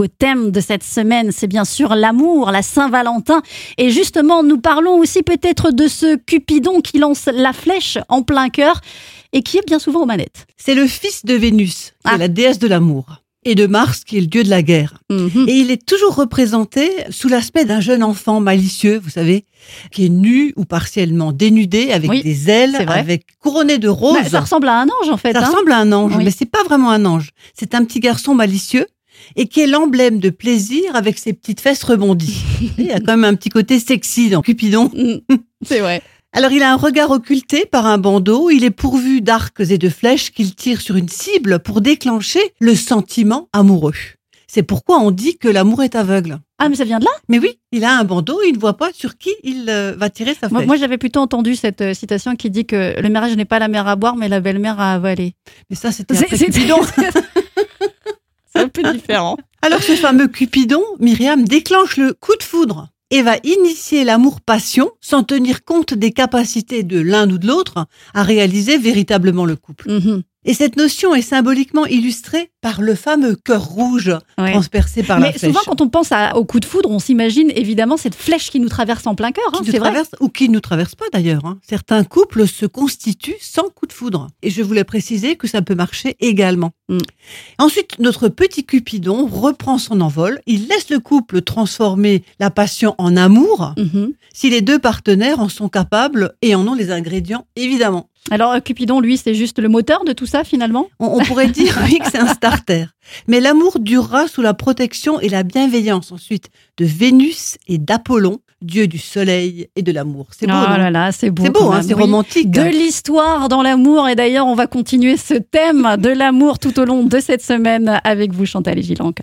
Le thème de cette semaine, c'est bien sûr l'amour, la Saint-Valentin. Et justement, nous parlons aussi peut-être de ce Cupidon qui lance la flèche en plein cœur et qui est bien souvent aux manettes. C'est le fils de Vénus, qui Ah. est la déesse de l'amour, et de Mars, qui est le dieu de la guerre. Mhm. Et il est toujours représenté sous l'aspect d'un jeune enfant malicieux, vous savez, qui est nu ou partiellement dénudé, avec Oui, des ailes, avec couronné de roses. Bah, ça ressemble à un ange en fait. Ça hein. ressemble à un ange, Oui. mais c'est pas vraiment un ange. C'est un petit garçon malicieux et qui est l'emblème de plaisir avec ses petites fesses rebondies. il y a quand même un petit côté sexy dans Cupidon. Mm. C'est vrai. Alors il a un regard occulté par un bandeau, il est pourvu d'arcs et de flèches qu'il tire sur une cible pour déclencher le sentiment amoureux. C'est pourquoi on dit que l'amour est aveugle. Ah mais ça vient de là? Mais oui, il a un bandeau, il ne voit pas sur qui il euh, va tirer sa flèche. moi, j'avais plutôt entendu cette euh, citation qui dit que le mariage n'est pas la mère à boire mais la belle-mère à avaler. Mais ça c'était C'est après c'est- Cupidon. Peu différent. Alors ce fameux Cupidon, Myriam déclenche le coup de foudre et va initier l'amour-passion sans tenir compte des capacités de l'un ou de l'autre à réaliser véritablement le couple. Mhm. Et cette notion est symboliquement illustrée par le fameux cœur rouge Ouais. transpercé par la Mais flèche. souvent, quand on pense à- au coup de foudre, on s'imagine évidemment cette flèche qui nous traverse en plein cœur. hein, qui nous c'est vrai. traverse ou qui ne nous traverse pas d'ailleurs. hein. Certains couples se constituent sans coup de foudre. Et je voulais préciser que ça peut marcher également. Mm. Ensuite, notre petit Cupidon reprend son envol. Il laisse le couple transformer la passion en amour Mhm. si les deux partenaires en sont capables et en ont les ingrédients, évidemment. Alors, euh, Cupidon, lui, c'est juste le moteur de tout ça finalement? On, on pourrait dire oui, que c'est un Mais l'amour durera sous la protection et la bienveillance ensuite de Vénus et d'Apollon, dieu du soleil et de l'amour. C'est beau, Oh là là, c'est beau. C'est beau, hein, c'est oui. romantique. De l'histoire dans l'amour. Et d'ailleurs, on va continuer ce thème de l'amour tout au long de cette semaine avec vous, Chantal et Gilanque.